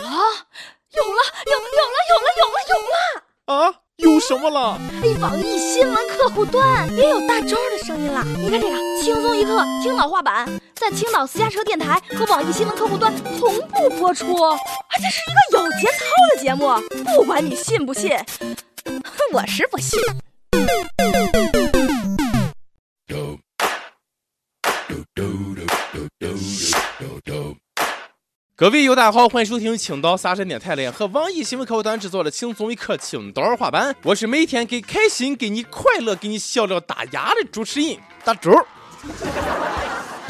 了，有了，有有有了，有了，有了，有了！啊，有什么了？哎，网易新闻客户端也有大周的声音了。你看这个，轻松一刻青岛话版，在青岛私家车电台和网易新闻客户端同步播出。啊，这是一个有节操的节目，不管你信不信，我是不信。各位友大家好，欢迎收听青岛三声电台联合网易新闻客户端制作的轻松一刻青岛话版，我是每天给开心、给你快乐、给你笑料大牙的主持人大周。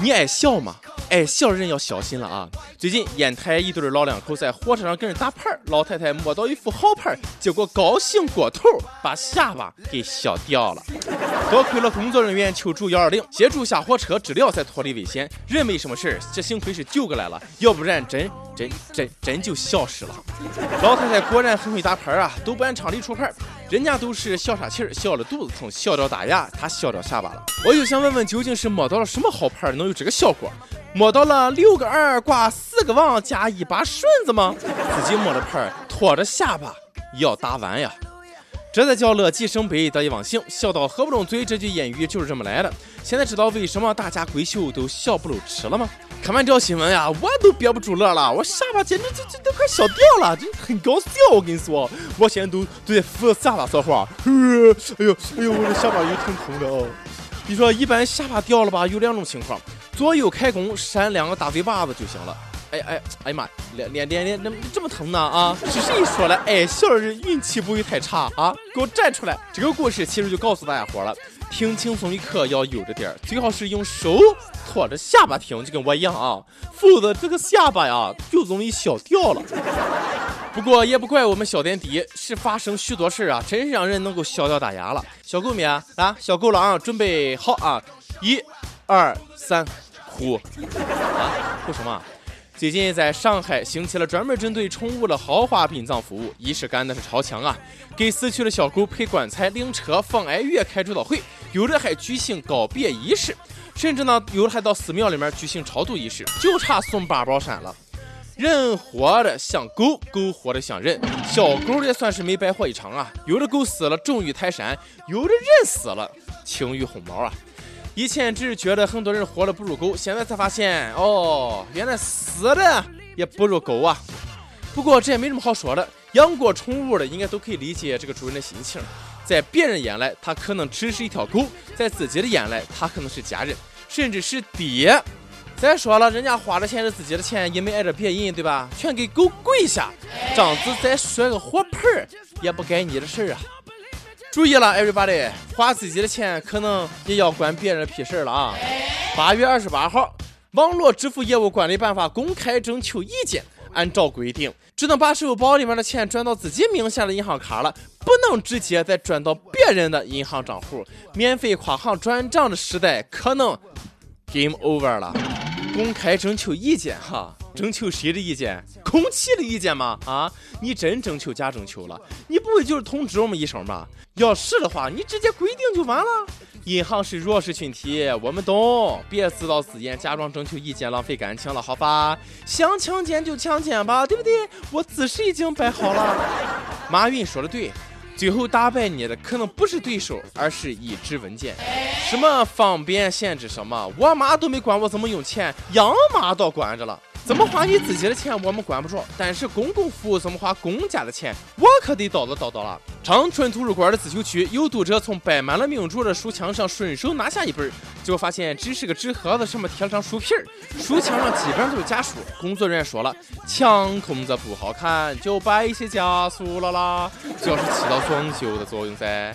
你爱笑吗？爱笑人要小心了啊！最近烟台一对老两口在火车上跟人打牌，老太太摸到一副好牌，结果高兴过头，把下巴给笑掉了。多亏了工作人员求助幺二零，协助下火车治疗，才脱离危险。人没什么事儿，这幸亏是救过来了，要不然真真真真就消失了。老太太果然很会打牌啊，都不按常理出牌。人家都是笑岔气儿，笑了肚子疼，笑掉大牙，他笑掉下巴了。我就想问问，究竟是摸到了什么好牌，能有这个效果？摸到了六个二挂四个王加一把顺子吗？自己摸的牌，拖着下巴要打完呀。这才叫乐极生悲，得意忘形，笑到合不拢嘴。这句谚语就是这么来的。现在知道为什么大家闺秀都笑不露齿了吗？看完这条新闻呀，我都憋不住乐了，我下巴简直这这都快笑掉了，这很搞笑。我跟你说，我现在都都在扶着下巴说话。哎呦哎呦，我的下巴也挺疼的哦。你说一般下巴掉了吧，有两种情况，左右开弓扇两个大嘴巴子就行了。哎哎哎呀妈，连连连连，怎么这么疼呢啊？是谁说了？爱笑的人运气不会太差啊！给我站出来！这个故事其实就告诉大家伙了，听轻松一刻要悠着点儿，最好是用手托着下巴听，就跟我一样啊，否则这个下巴呀就容易笑掉了。不过也不怪我们小点低，是发生许多事啊，真是让人能够笑掉大牙了。小够没啊，小狗狼准备好啊，一、二、三，呼！啊，呼什么？最近在上海兴起了专门针对宠物的豪华殡葬服务，仪式感那是超强啊！给死去的小狗配棺材、灵车、放哀乐、开追悼会，有的还举行告别仪式，甚至呢，有的还到寺庙里面举行超度仪式，就差送八宝山了。人活的像狗，狗活的像人，小狗也算是没白活一场啊！有的狗死了重于泰山，有的人死了轻于鸿毛啊！以前只是觉得很多人活的不如狗，现在才发现哦，原来死的也不如狗啊。不过这也没什么好说的，养过宠物的应该都可以理解这个主人的心情。在别人眼来，它可能只是一条狗；在自己的眼来，它可能是家人，甚至是爹。再说了，人家花的钱是自己的钱，也没挨着别人，对吧？全给狗跪下，张子再摔个火盆儿，也不该你的事儿啊。注意了，everybody，花自己的钱可能也要管别人屁事了啊！八月二十八号，网络支付业务管理办法公开征求意见，按照规定，只能把支付宝里面的钱转到自己名下的银行卡了，不能直接再转到别人的银行账户。免费跨行转账的时代可能 game over 了。公开征求意见哈，征求谁的意见？空气的意见吗？啊，你真征求假征求了？你不会就是通知我们一声吧？要是的话，你直接规定就完了。银行是弱势群体，我们懂，别自导自演，假装征求意见，浪费感情了，好吧？想强奸就强奸吧，对不对？我姿势已经摆好了。马云说的对。最后打败你的可能不是对手，而是一纸文件。什么方便限制什么？我妈都没管我怎么用钱，央妈倒管着了。怎么花你自己的钱，我们管不着；但是公共服务怎么花公家的钱，我可得叨叨叨叨了。长春图书馆的自修区，有读者从摆满了名著的书墙上顺手拿下一本，结果发现只是个纸盒子，上面贴了张书皮儿。书墙上基本上都是假书。工作人员说了，墙空着不好看，就摆一些假书了啦，主要是起到装修的作用噻。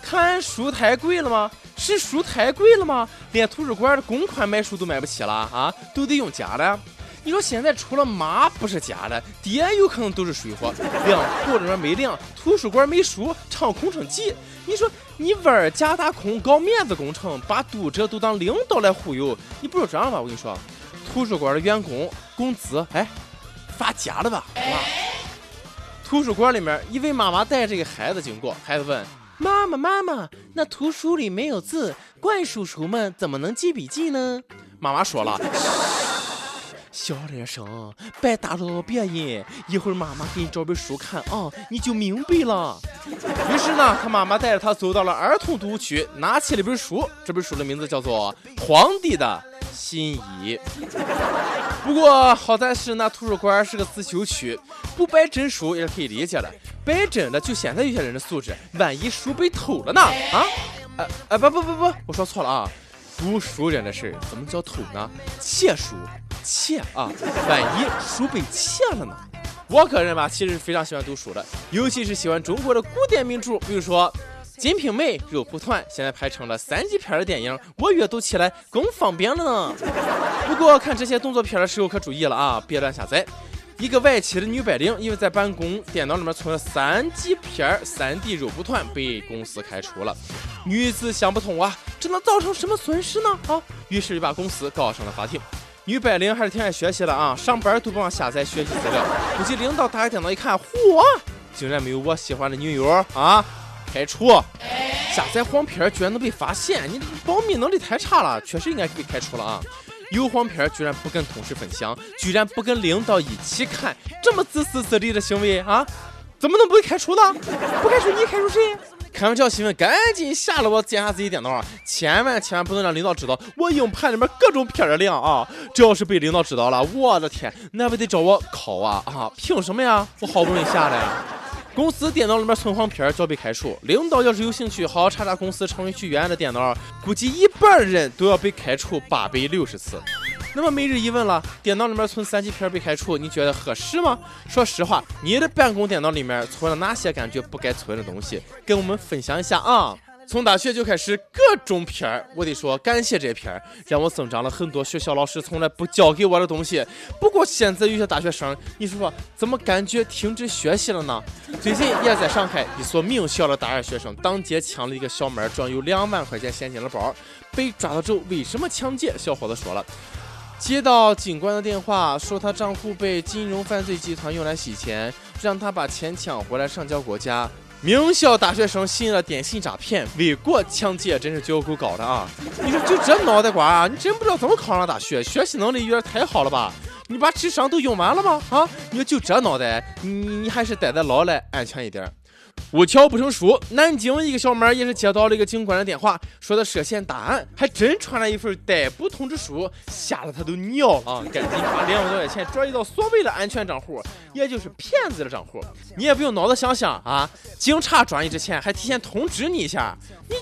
看书太贵了吗？是书太贵了吗？连图书馆的公款买书都买不起了啊，都得用假的。你说现在除了妈不是假的，爹有可能都是水货。粮库里面没粮，图书馆没书，唱空城计。你说你玩假大空，搞面子工程，把读者都当领导来忽悠，你不如这样吧？我跟你说，图书馆的员工工资，哎，发假的吧？图书馆里面，一位妈妈带着一个孩子经过，孩子问妈妈：“妈妈，那图书里没有字，怪叔叔们怎么能记笔记呢？”妈妈说了。小点声，别打扰到别人。一会儿妈妈给你找本书看啊，你就明白了。于是呢，他妈妈带着他走到了儿童读物区，拿起了本书。这本书的名字叫做《皇帝的新衣》。不过好在是那图书馆是个自修区，不摆真书也是可以理解的。摆真的，就现在有些人的素质，万一书被偷了呢？啊？呃呃不不不不，我说错了啊！读书人的事怎么叫偷呢？窃书，窃啊！万一书被窃了呢？我个人吧，其实是非常喜欢读书的，尤其是喜欢中国的古典名著，比如说《金瓶梅》《肉蒲团》，现在拍成了三级片的电影，我阅读起来更方便了呢。不过看这些动作片的时候可注意了啊，别乱下载。一个外企的女白领因为在办公电脑里面存了三级片三 D 肉蒲团，被公司开除了。女子想不通啊，这能造成什么损失呢？啊，于是就把公司告上了法庭。女白领还是挺爱学习的啊，上班都不忘下载学习资料。估计领导打开电脑一看，嚯，竟然没有我喜欢的女友啊，开除。下载黄片居然能被发现，你保密能力太差了，确实应该被开除了啊。有黄片居然不跟同事分享，居然不跟领导一起看，这么自私自利的行为啊，怎么能不被开除呢？不开除你开除谁？看完这条新闻，赶紧下了我检查自己电脑，千万千万不能让领导知道我硬盘里面各种片的量啊！这要是被领导知道了，我的天，那不得找我考啊啊！凭什么呀？我好不容易下的。公司电脑里面存黄片就要被开除。领导要是有兴趣好好查查公司程序员的电脑，估计一半人都要被开除八百六十次。那么每日一问了，电脑里面存三级片被开除，你觉得合适吗？说实话，你的办公电脑里面存了哪些感觉不该存的东西？跟我们分享一下啊！从大学就开始各种片儿，我得说感谢这片儿，让我增长了很多学校老师从来不教给我的东西。不过现在有些大学生，你说说怎么感觉停止学习了呢？最近也在上海一所名校的大二学生当街抢了一个小妹装有两万块钱现金的包，被抓到之后为什么抢劫？小伙子说了，接到警官的电话，说他账户被金融犯罪集团用来洗钱，让他把钱抢回来上交国家。名校大学生信了电信诈骗，为国抢劫，真是觉悟够高的啊！你说就这脑袋瓜啊，你真不知道怎么考上大学，学习能力有点太好了吧？你把智商都用完了吗？啊，你说就这脑袋，你你还是待在牢里安全一点。无巧不成书，南京一个小妹也是接到了一个警官的电话，说他涉嫌大案，还真传来一份逮捕通知书，吓得她都尿了啊！赶紧把两万多块钱转移到所谓的安全账户，也就是骗子的账户。你也不用脑子想想啊，警察转移之前还提前通知你一下，你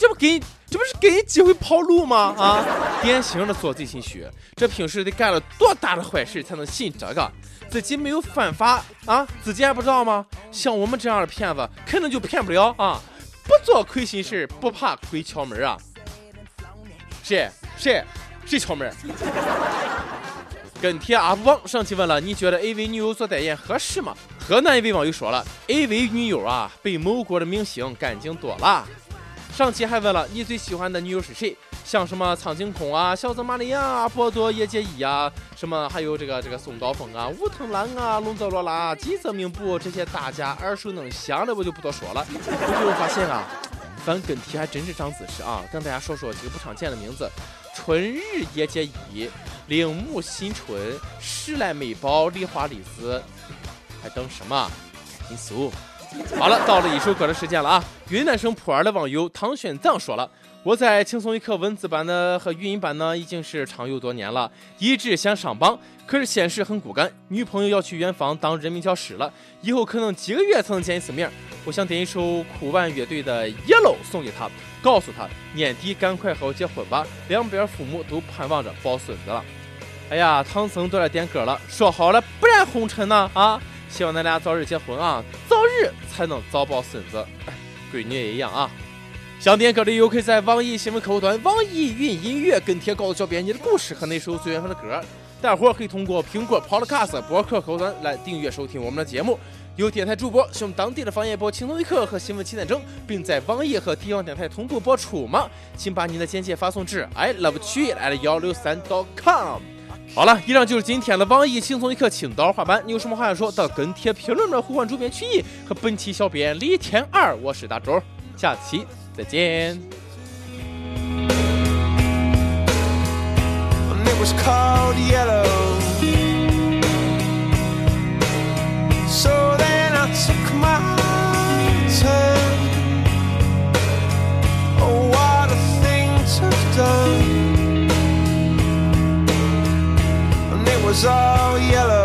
这不给这不是给你机会跑路吗？啊，典型的做贼心虚，这平时得干了多大的坏事才能信这个？自己没有犯法啊，自己还不知道吗？像我们这样的骗子，肯定就骗不了啊！不做亏心事，不怕鬼敲门啊！谁谁谁敲门？跟帖 UP 王上期问了，你觉得 AV 女友做代言合适吗？河南一位网友说了，AV 女友啊，比某国的明星干净多了。上期还问了，你最喜欢的女友是谁？像什么苍井空啊、小泽玛利亚啊、波多野结衣啊，什么还有这个这个松岛枫啊、武藤兰啊、龙泽罗拉、吉泽明步这些大家耳熟能详的，我就不多说了。我就发现啊，翻跟帖还真是长姿势啊！跟大家说说几个不常见的名字：春日野结衣、铃木新春、时来美宝、梨花丽子，还等什么？紧搜！好了，到了一首歌的时间了啊！云南省普洱的网友唐玄奘说了。我在轻松一刻文字版的和语音版呢，已经是常有多年了，一直想上榜，可是现实很骨感，女朋友要去远方当人民教师了，以后可能几个月才能见一次面。我想点一首酷玩乐队的《Yellow》送给她，告诉她年底赶快和我结婚吧，两边父母都盼望着抱孙子了。哎呀，唐僧都来点歌了，说好了不染红尘呢啊！希望咱俩早日结婚啊，早日才能早抱孙子。闺女也一样啊。想点歌的友可以在网易新闻客户端、网易云音乐跟帖告诉小编你的故事和那首最喜欢的歌。大伙可以通过苹果 Podcast 播客客户端来订阅收听我们的节目。有电台主播使用当地的方言播《轻松一刻》和新闻七点整，并在网易和地方电台同步播出吗？请把你的简介发送至 i love 曲艺来了幺六三 .com。好了，以上就是今天的网易轻松一刻青岛话版。你有什么话要说？到跟帖评论的呼唤主编曲艺和本期小编李天二。我是大周，下期。再见。It was called yellow all yellow.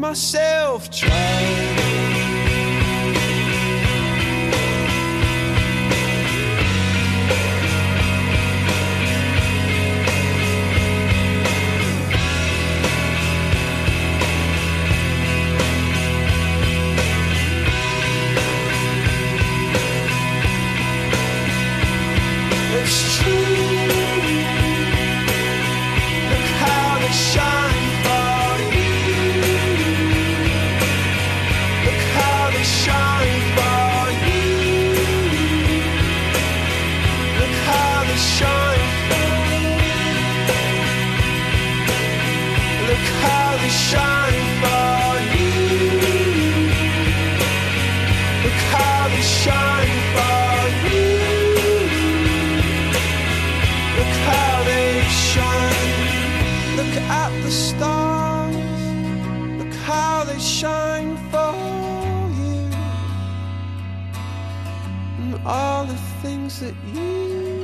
myself try. shine for you. And all the things that you